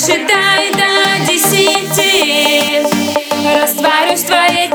Сосчитай до десяти. Растворюсь в твоей